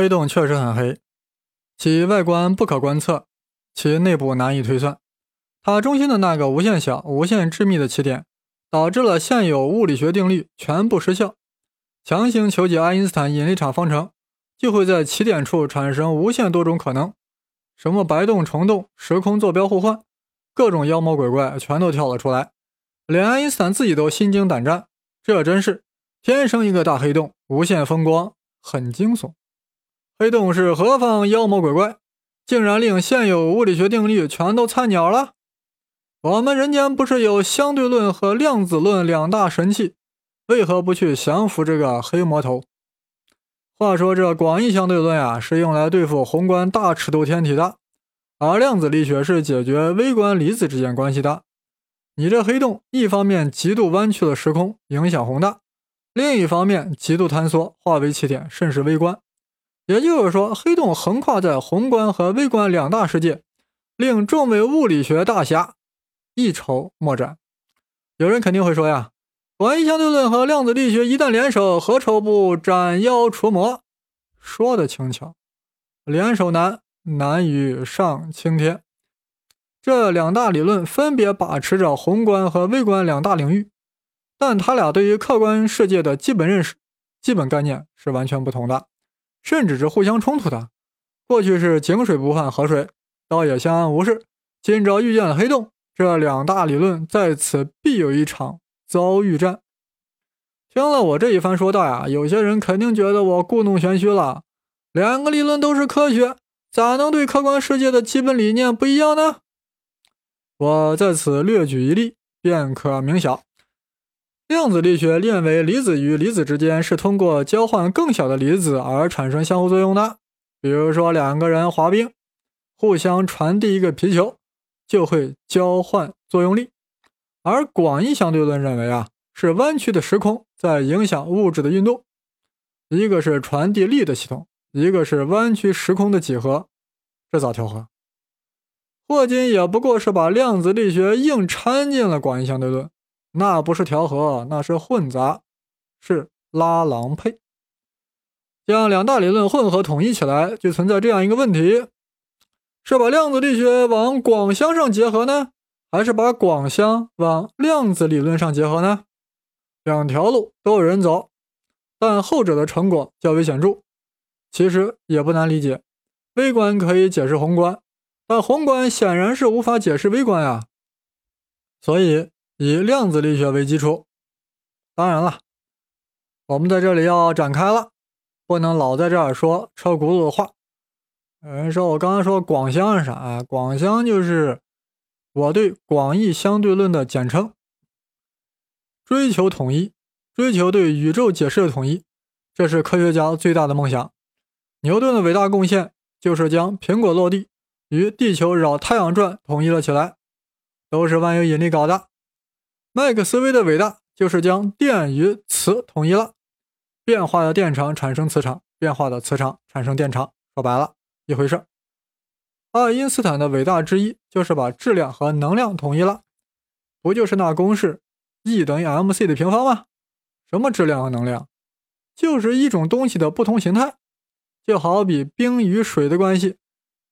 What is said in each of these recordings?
黑洞确实很黑，其外观不可观测，其内部难以推算。它中心的那个无限小、无限致密的起点，导致了现有物理学定律全部失效。强行求解爱因斯坦引力场方程，就会在起点处产生无限多种可能，什么白洞、虫洞、时空坐标互换，各种妖魔鬼怪全都跳了出来，连爱因斯坦自己都心惊胆战。这真是天生一个大黑洞，无限风光，很惊悚。黑洞是何方妖魔鬼怪，竟然令现有物理学定律全都菜鸟了？我们人间不是有相对论和量子论两大神器，为何不去降服这个黑魔头？话说这广义相对论啊，是用来对付宏观大尺度天体的，而量子力学是解决微观粒子之间关系的。你这黑洞，一方面极度弯曲了时空，影响宏大；另一方面极度坍缩，化为起点，甚是微观。也就是说，黑洞横跨在宏观和微观两大世界，令众位物理学大侠一筹莫展。有人肯定会说呀，广义相对论和量子力学一旦联手，何愁不斩妖除魔？说的轻巧，联手难，难于上青天。这两大理论分别把持着宏观和微观两大领域，但他俩对于客观世界的基本认识、基本概念是完全不同的。甚至是互相冲突的。过去是井水不犯河水，倒也相安无事。今朝遇见了黑洞，这两大理论在此必有一场遭遇战。听了我这一番说道呀，有些人肯定觉得我故弄玄虚了。两个理论都是科学，咋能对客观世界的基本理念不一样呢？我在此略举一例，便可明晓。量子力学认为，离子与离子之间是通过交换更小的离子而产生相互作用的。比如说，两个人滑冰，互相传递一个皮球，就会交换作用力。而广义相对论认为啊，是弯曲的时空在影响物质的运动，一个是传递力的系统，一个是弯曲时空的几何，这咋调和？霍金也不过是把量子力学硬掺进了广义相对论。那不是调和，那是混杂，是拉郎配。将两大理论混合统一起来，就存在这样一个问题：是把量子力学往广相上结合呢，还是把广相往量子理论上结合呢？两条路都有人走，但后者的成果较为显著。其实也不难理解，微观可以解释宏观，但宏观显然是无法解释微观呀，所以。以量子力学为基础，当然了，我们在这里要展开了，不能老在这儿说车轱辘的话。有人说我刚刚说广相是啥啊？广相就是我对广义相对论的简称，追求统一，追求对宇宙解释的统一，这是科学家最大的梦想。牛顿的伟大贡献就是将苹果落地与地球绕太阳转统一了起来，都是万有引力搞的。麦克斯韦的伟大就是将电与磁统一了，变化的电场产生磁场，变化的磁场产生电场，说白了，一回事。爱因斯坦的伟大之一就是把质量和能量统一了，不就是那公式 E 等于 mc 的平方吗？什么质量和能量？就是一种东西的不同形态，就好比冰与水的关系，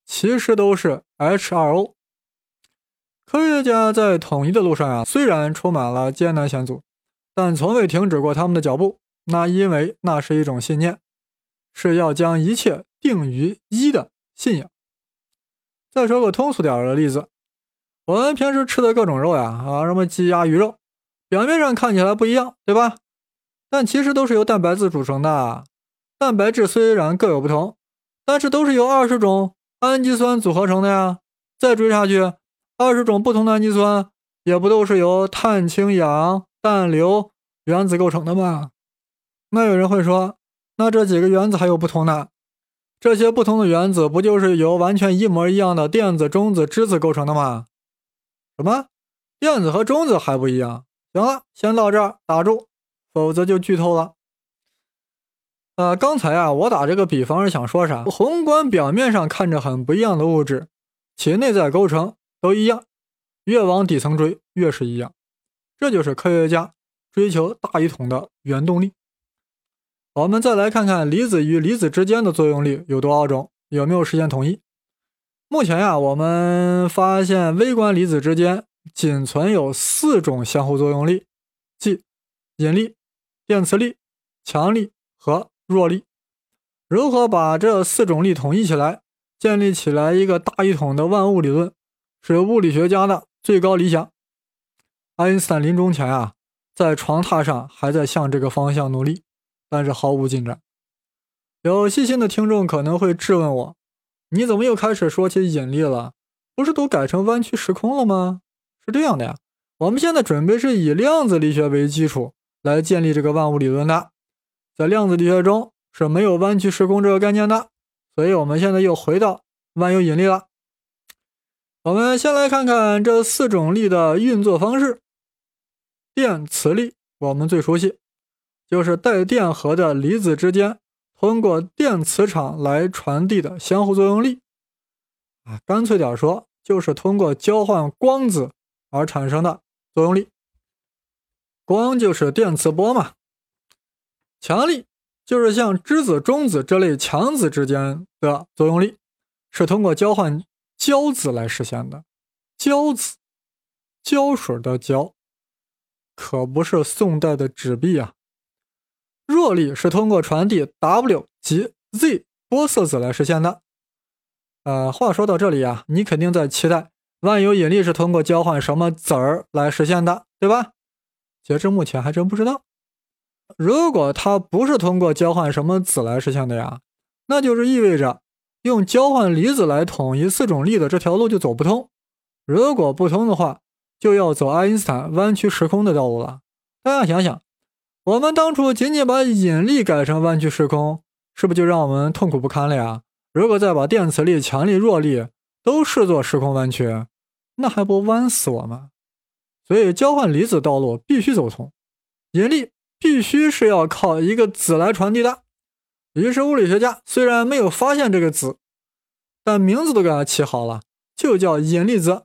其实都是 H2O。科学家在统一的路上啊，虽然充满了艰难险阻，但从未停止过他们的脚步。那因为那是一种信念，是要将一切定于一的信仰。再说个通俗点的例子，我们平时吃的各种肉呀，啊，什么鸡鸭鱼肉，表面上看起来不一样，对吧？但其实都是由蛋白质组成的。蛋白质虽然各有不同，但是都是由二十种氨基酸组合成的呀。再追下去。二十种不同的氨基酸，也不都是由碳、氢、氧、氮、硫原子构成的吗？那有人会说，那这几个原子还有不同呢？这些不同的原子不就是由完全一模一样的电子、中子、质子构成的吗？什么？电子和中子还不一样？行了，先到这儿打住，否则就剧透了。呃，刚才啊，我打这个比方是想说啥？宏观表面上看着很不一样的物质，其内在构成。都一样，越往底层追越是一样，这就是科学家追求大一统的原动力。我们再来看看离子与离子之间的作用力有多少种，有没有实现统一？目前呀，我们发现微观离子之间仅存有四种相互作用力，即引力、电磁力、强力和弱力。如何把这四种力统一起来，建立起来一个大一统的万物理论，是物理学家的最高理想。爱因斯坦临终前啊，在床榻上还在向这个方向努力，但是毫无进展。有细心的听众可能会质问我：你怎么又开始说起引力了？不是都改成弯曲时空了吗？是这样的呀，我们现在准备是以量子力学为基础来建立这个万物理论的，在量子力学中。是没有弯曲时空这个概念的，所以我们现在又回到万有引力了。我们先来看看这四种力的运作方式。电磁力我们最熟悉，就是带电荷的离子之间通过电磁场来传递的相互作用力。啊，干脆点说，就是通过交换光子而产生的作用力。光就是电磁波嘛。强力。就是像质子、中子这类强子之间的作用力，是通过交换胶子来实现的。胶子，胶水的胶，可不是宋代的纸币啊。弱力是通过传递 W 及 Z 玻色子来实现的。呃，话说到这里啊，你肯定在期待万有引力是通过交换什么子儿来实现的，对吧？截至目前还真不知道。如果它不是通过交换什么子来实现的呀，那就是意味着用交换离子来统一四种力的这条路就走不通。如果不通的话，就要走爱因斯坦弯曲时空的道路了。大家想想，我们当初仅仅把引力改成弯曲时空，是不是就让我们痛苦不堪了呀？如果再把电磁力、强力、弱力都视作时空弯曲，那还不弯死我们？所以交换离子道路必须走通，引力。必须是要靠一个子来传递的。于是物理学家虽然没有发现这个子，但名字都给它起好了，就叫引力子。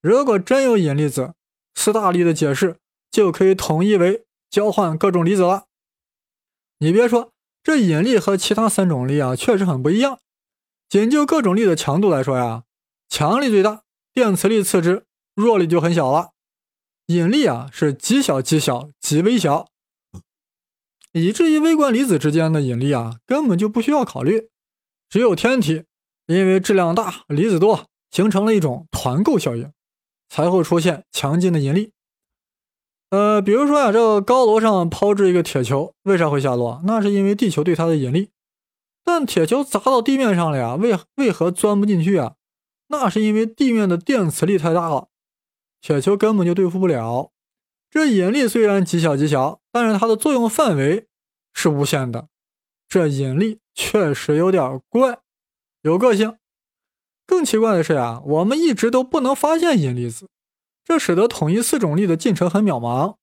如果真有引力子，斯大力的解释就可以统一为交换各种离子了。你别说，这引力和其他三种力啊，确实很不一样。仅就各种力的强度来说呀，强力最大，电磁力次之，弱力就很小了。引力啊是极小极小极微小。以至于微观离子之间的引力啊，根本就不需要考虑。只有天体，因为质量大、离子多，形成了一种团购效应，才会出现强劲的引力。呃，比如说呀，这个高楼上抛掷一个铁球，为啥会下落？那是因为地球对它的引力。但铁球砸到地面上了呀，为为何钻不进去啊？那是因为地面的电磁力太大了，铁球根本就对付不了。这引力虽然极小极小，但是它的作用范围是无限的。这引力确实有点怪，有个性。更奇怪的是呀，我们一直都不能发现引力子，这使得统一四种力的进程很渺茫。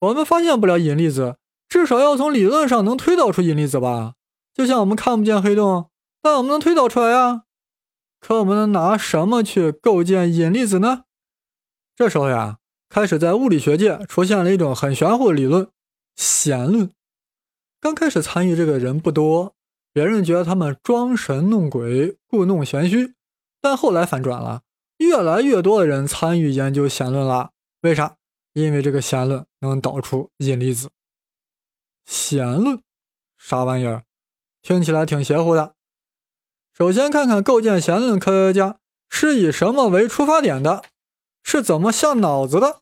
我们发现不了引力子，至少要从理论上能推导出引力子吧？就像我们看不见黑洞，但我们能推导出来呀。可我们能拿什么去构建引力子呢？这时候呀。开始在物理学界出现了一种很玄乎的理论——弦论。刚开始参与这个人不多，别人觉得他们装神弄鬼、故弄玄虚。但后来反转了，越来越多的人参与研究弦论了。为啥？因为这个弦论能导出引力子。弦论啥玩意儿？听起来挺邪乎的。首先看看构建弦论科学家是以什么为出发点的。是怎么下脑子的？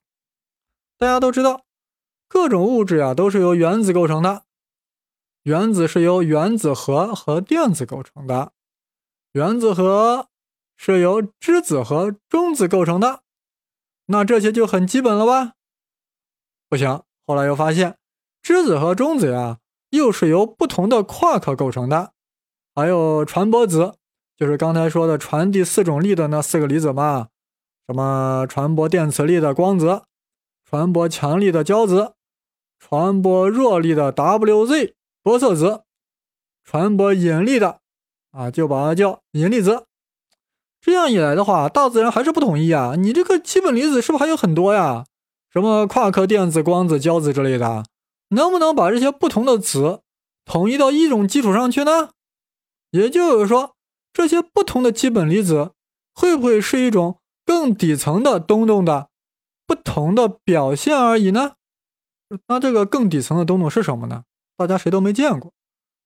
大家都知道，各种物质呀都是由原子构成的。原子是由原子核和电子构成的，原子核是由质子和中子构成的。那这些就很基本了吧？不行，后来又发现，质子和中子呀又是由不同的夸克构成的。还有传播子，就是刚才说的传递四种力的那四个离子嘛。什么传播电磁力的光子，传播强力的胶子，传播弱力的 WZ 玻色子，传播引力的啊，就把它叫引力子。这样一来的话，大自然还是不统一啊！你这个基本离子是不是还有很多呀？什么夸克、电子、光子、胶子之类的，能不能把这些不同的子统一到一种基础上去呢？也就是说，这些不同的基本粒子会不会是一种更底层的东东的不同的表现而已呢？那这个更底层的东东是什么呢？大家谁都没见过。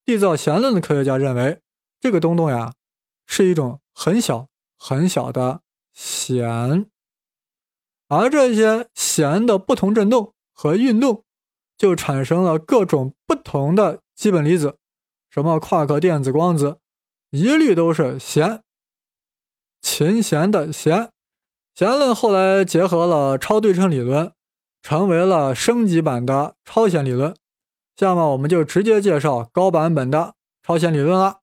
缔造弦论的科学家认为，这个东东呀，是一种很小很小的弦，而这些弦的不同振动和运动，就产生了各种不同的基本粒子，什么夸克、电子、光子，一律都是弦。琴弦的弦，弦论后来结合了超对称理论，成为了升级版的超弦理论。下面我们就直接介绍高版本的超弦理论了。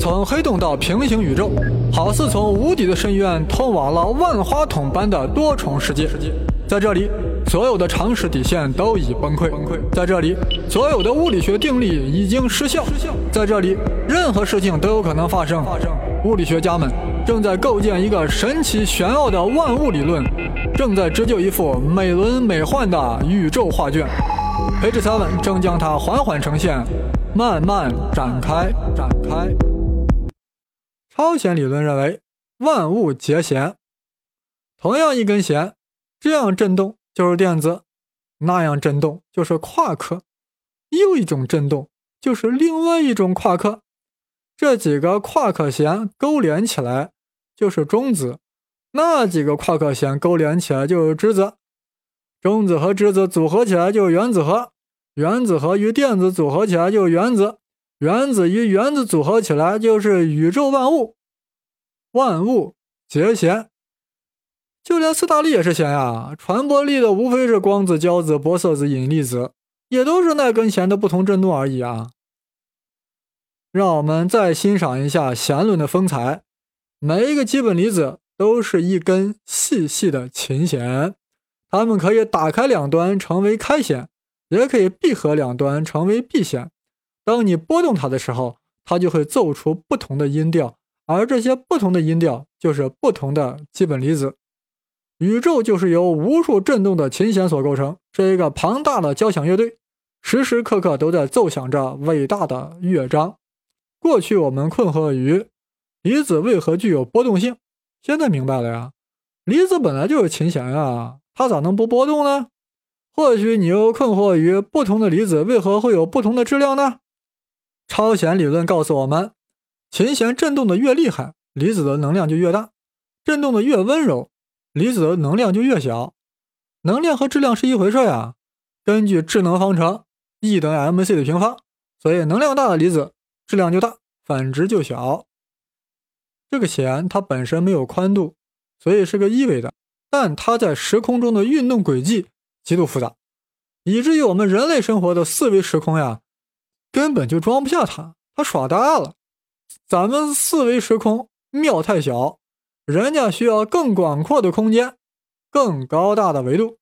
从黑洞到平行宇宙，好似从无底的深渊通往了万花筒般的多重世界。在这里，所有的常识底线都已崩溃。在这里，所有的物理学定律已经失效。在这里，任何事情都有可能发生。物理学家们正在构建一个神奇玄奥的万物理论，正在织就一幅美轮美奂的宇宙画卷。培智三文正将它缓缓呈现，慢慢展开，展开。超弦理论认为，万物皆弦。同样一根弦，这样振动就是电子，那样振动就是夸克，又一种振动就是另外一种夸克。这几个夸克弦勾连起来就是中子，那几个夸克弦勾连起来就是质子。中子和质子组合起来就是原子核，原子核与电子组合起来就是原子，原子与原子组合起来就是宇宙万物，万物皆弦。就连斯大力也是弦呀，传播力的无非是光子、胶子、玻色子、引力子，也都是那根弦的不同振动而已啊。让我们再欣赏一下弦论的风采，每一个基本粒子都是一根细细的琴弦。它们可以打开两端成为开弦，也可以闭合两端成为闭弦。当你拨动它的时候，它就会奏出不同的音调，而这些不同的音调就是不同的基本粒子。宇宙就是由无数振动的琴弦所构成，是一个庞大的交响乐队，时时刻刻都在奏响着伟大的乐章。过去我们困惑于离子为何具有波动性，现在明白了呀，离子本来就是琴弦呀。它咋能不波动呢？或许你又困惑于不同的离子为何会有不同的质量呢？超弦理论告诉我们，琴弦振动的越厉害，离子的能量就越大；振动的越温柔，离子的能量就越小。能量和质量是一回事呀。根据质能方程，E 等于 mc 的平方，所以能量大的离子质量就大，反之就小。这个弦它本身没有宽度，所以是个一维的。但它在时空中的运动轨迹极度复杂，以至于我们人类生活的四维时空呀，根本就装不下它，它耍大了。咱们四维时空庙太小，人家需要更广阔的空间，更高大的维度。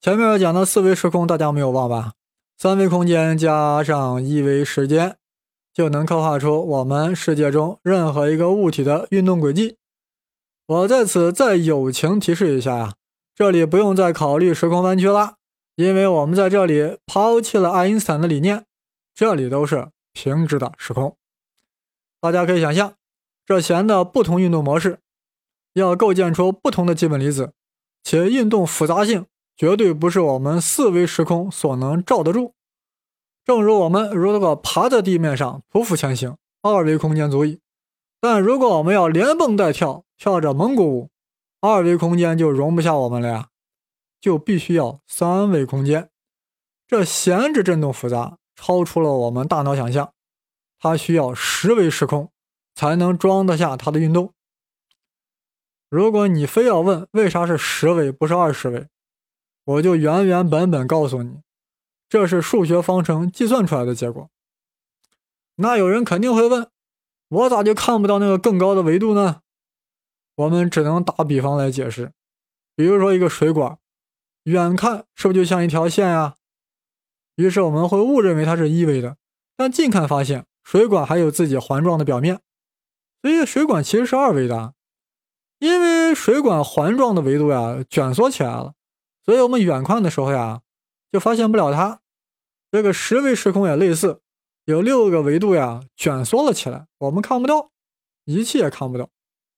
前面讲的四维时空大家没有忘吧？三维空间加上一维时间，就能刻画出我们世界中任何一个物体的运动轨迹。我在此再友情提示一下呀，这里不用再考虑时空弯曲了，因为我们在这里抛弃了爱因斯坦的理念，这里都是平直的时空。大家可以想象，这弦的不同运动模式，要构建出不同的基本粒子，且运动复杂性绝对不是我们四维时空所能罩得住。正如我们如果爬在地面上匍匐前行，二维空间足矣。但如果我们要连蹦带跳，跳着蒙古舞，二维空间就容不下我们了呀，就必须要三维空间。这弦之振动复杂，超出了我们大脑想象，它需要十维时空才能装得下它的运动。如果你非要问为啥是十维不是二十维，我就原原本本告诉你，这是数学方程计算出来的结果。那有人肯定会问。我咋就看不到那个更高的维度呢？我们只能打比方来解释，比如说一个水管，远看是不是就像一条线呀？于是我们会误认为它是一维的，但近看发现水管还有自己环状的表面，所以水管其实是二维的。因为水管环状的维度呀卷缩起来了，所以我们远看的时候呀就发现不了它。这个十维时空也类似，有六个维度呀卷缩了起来，我们看不到，仪器也看不到，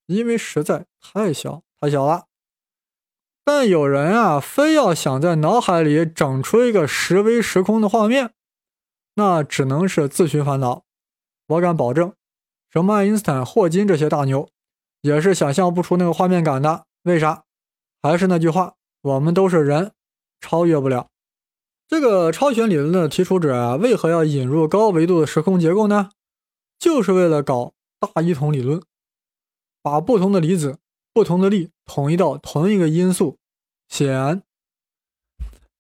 因为实在太小太小了。但有人啊，非要想在脑海里整出一个十维时空的画面，那只能是自寻烦恼。我敢保证，什么爱因斯坦、霍金这些大牛，也是想象不出那个画面感的。为啥？还是那句话，我们都是人，超越不了。这个超弦理论的提出者啊，为何要引入高维度的时空结构呢？就是为了搞大一统理论，把不同的离子、不同的力统一到同一个因素弦。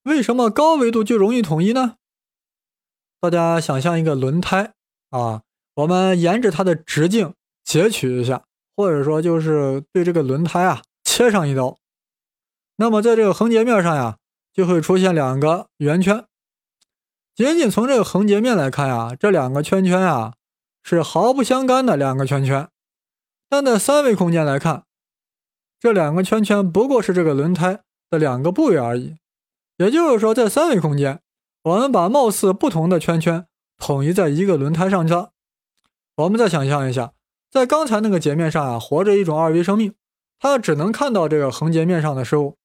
为什么高维度就容易统一呢？大家想象一个轮胎啊，我们沿着它的直径截取一下，或者说就是对这个轮胎啊切上一刀，那么在这个横截面上呀。就会出现两个圆圈，仅仅从这个横截面来看呀，这两个圈圈啊是毫不相干的两个圈圈。但在三维空间来看，这两个圈圈不过是这个轮胎的两个部位而已。也就是说，在三维空间，我们把貌似不同的圈圈统一在一个轮胎上去了。我们再想象一下，在刚才那个截面上啊，活着一种二维生命，它只能看到这个横截面上的事物。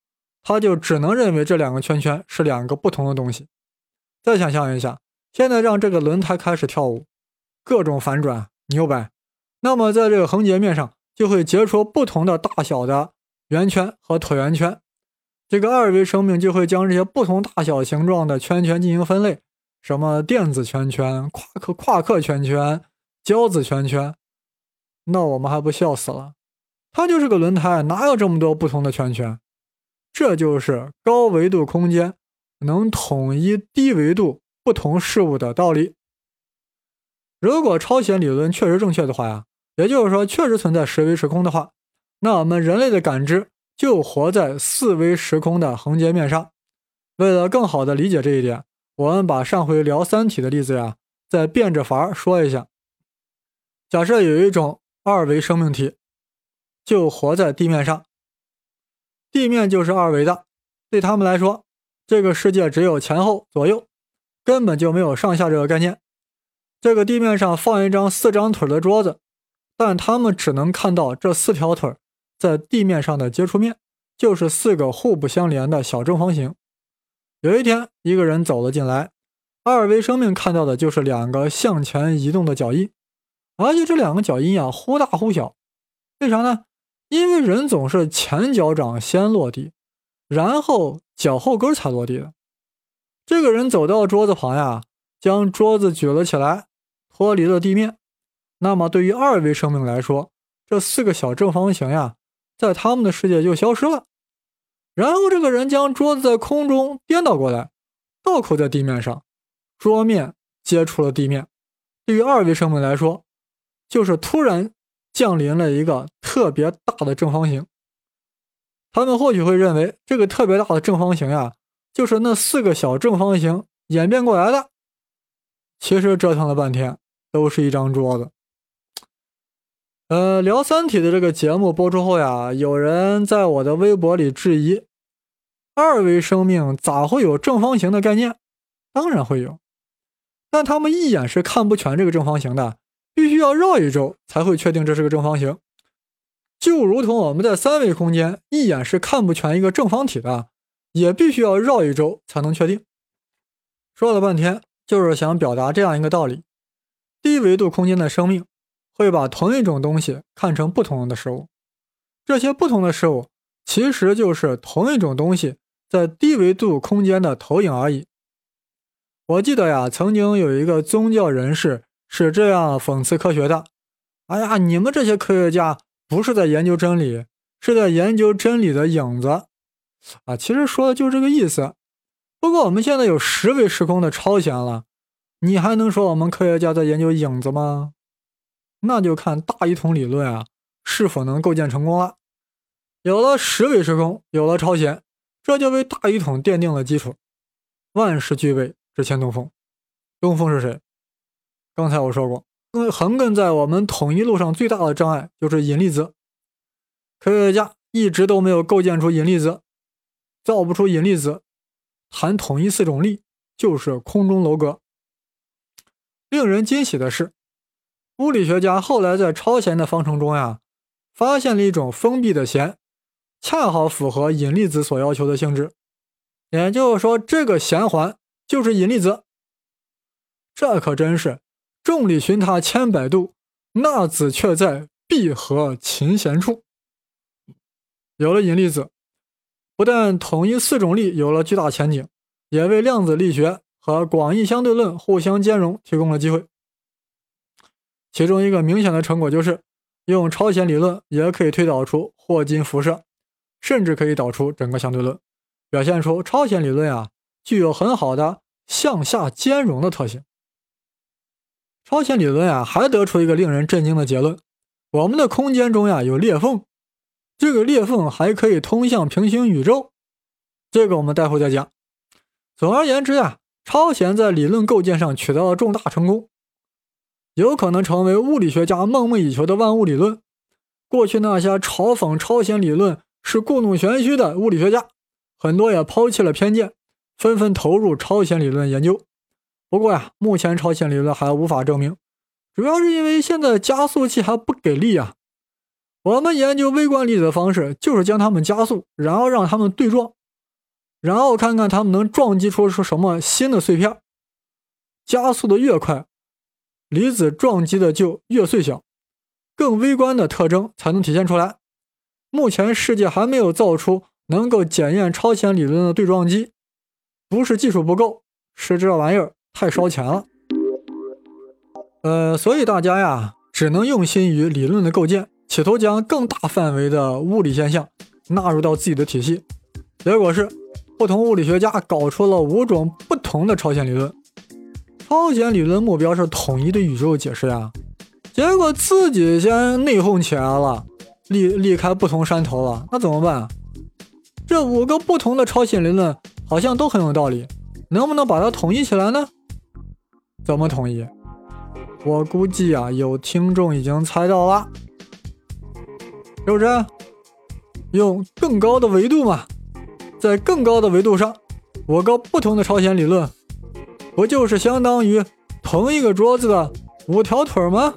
他就只能认为这两个圈圈是两个不同的东西。再想象一下，现在让这个轮胎开始跳舞，各种反转扭摆，那么在这个横截面上就会结出不同的大小的圆圈和椭圆圈。这个二维生命就会将这些不同大小形状的圈圈进行分类，什么电子圈圈、夸克夸克圈圈、胶子圈圈。那我们还不笑死了？它就是个轮胎，哪有这么多不同的圈圈？这就是高维度空间能统一低维度不同事物的道理。如果超弦理论确实正确的话呀，也就是说确实存在十维时空的话，那我们人类的感知就活在四维时空的横截面上。为了更好的理解这一点，我们把上回聊三体的例子呀，再变着法儿说一下。假设有一种二维生命体，就活在地面上。地面就是二维的，对他们来说，这个世界只有前后左右，根本就没有上下这个概念。这个地面上放一张四张腿的桌子，但他们只能看到这四条腿在地面上的接触面，就是四个互不相连的小正方形。有一天，一个人走了进来，二维生命看到的就是两个向前移动的脚印，而且这两个脚印呀忽大忽小，为啥呢？因为人总是前脚掌先落地，然后脚后跟才落地的。这个人走到桌子旁呀，将桌子举了起来，脱离了地面。那么对于二维生命来说，这四个小正方形呀，在他们的世界就消失了。然后这个人将桌子在空中颠倒过来，倒扣在地面上，桌面接触了地面。对于二维生命来说，就是突然。降临了一个特别大的正方形，他们或许会认为这个特别大的正方形呀，就是那四个小正方形演变过来的。其实折腾了半天，都是一张桌子。呃，聊《三体》的这个节目播出后呀，有人在我的微博里质疑：二维生命咋会有正方形的概念？当然会有，但他们一眼是看不全这个正方形的。必须要绕一周才会确定这是个正方形，就如同我们在三维空间一眼是看不全一个正方体的，也必须要绕一周才能确定。说了半天，就是想表达这样一个道理：低维度空间的生命会把同一种东西看成不同的事物，这些不同的事物其实就是同一种东西在低维度空间的投影而已。我记得呀，曾经有一个宗教人士。是这样讽刺科学的，哎呀，你们这些科学家不是在研究真理，是在研究真理的影子啊！其实说的就是这个意思。不过我们现在有十维时空的超弦了，你还能说我们科学家在研究影子吗？那就看大一统理论啊是否能构建成功了。有了十维时空，有了超弦，这就为大一统奠定了基础。万事俱备，只欠东风。东风是谁？刚才我说过，横亘在我们统一路上最大的障碍就是引力子。科学家一直都没有构建出引力子，造不出引力子，谈统一四种力就是空中楼阁。令人惊喜的是，物理学家后来在超弦的方程中呀，发现了一种封闭的弦，恰好符合引力子所要求的性质。也就是说，这个弦环就是引力子。这可真是众里寻他千百度，那子却在闭合琴弦处。有了引力子，不但统一四种力有了巨大前景，也为量子力学和广义相对论互相兼容提供了机会。其中一个明显的成果就是，用超弦理论也可以推导出霍金辐射，甚至可以导出整个相对论。表现出超弦理论啊具有很好的向下兼容的特性。超弦理论啊还得出一个令人震惊的结论：我们的空间中呀有裂缝，这个裂缝还可以通向平行宇宙。这个我们待会再讲。总而言之呀，超弦在理论构建上取得了重大成功，有可能成为物理学家梦寐以求的万物理论。过去那些嘲讽超弦理论是故弄玄虚的物理学家。很多也抛弃了偏见，纷纷投入超弦理论研究。不过呀，目前超弦理论还无法证明，主要是因为现在加速器还不给力啊。我们研究微观粒子的方式就是将它们加速，然后让它们对撞，然后看看它们能撞击出出什么新的碎片。加速的越快，离子撞击的就越碎小，更微观的特征才能体现出来。目前世界还没有造出。能够检验超弦理论的对撞机，不是技术不够，是这玩意儿太烧钱了。呃，所以大家呀，只能用心于理论的构建，企图将更大范围的物理现象纳入到自己的体系。结果是，不同物理学家搞出了五种不同的超弦理论。超弦理论目标是统一的宇宙解释呀，结果自己先内讧起来了，离离开不同山头了，那怎么办？这五个不同的超弦理论好像都很有道理，能不能把它统一起来呢？怎么统一？我估计啊，有听众已经猜到了，是不是？用更高的维度嘛，在更高的维度上，我个不同的朝鲜理论，不就是相当于同一个桌子的五条腿吗？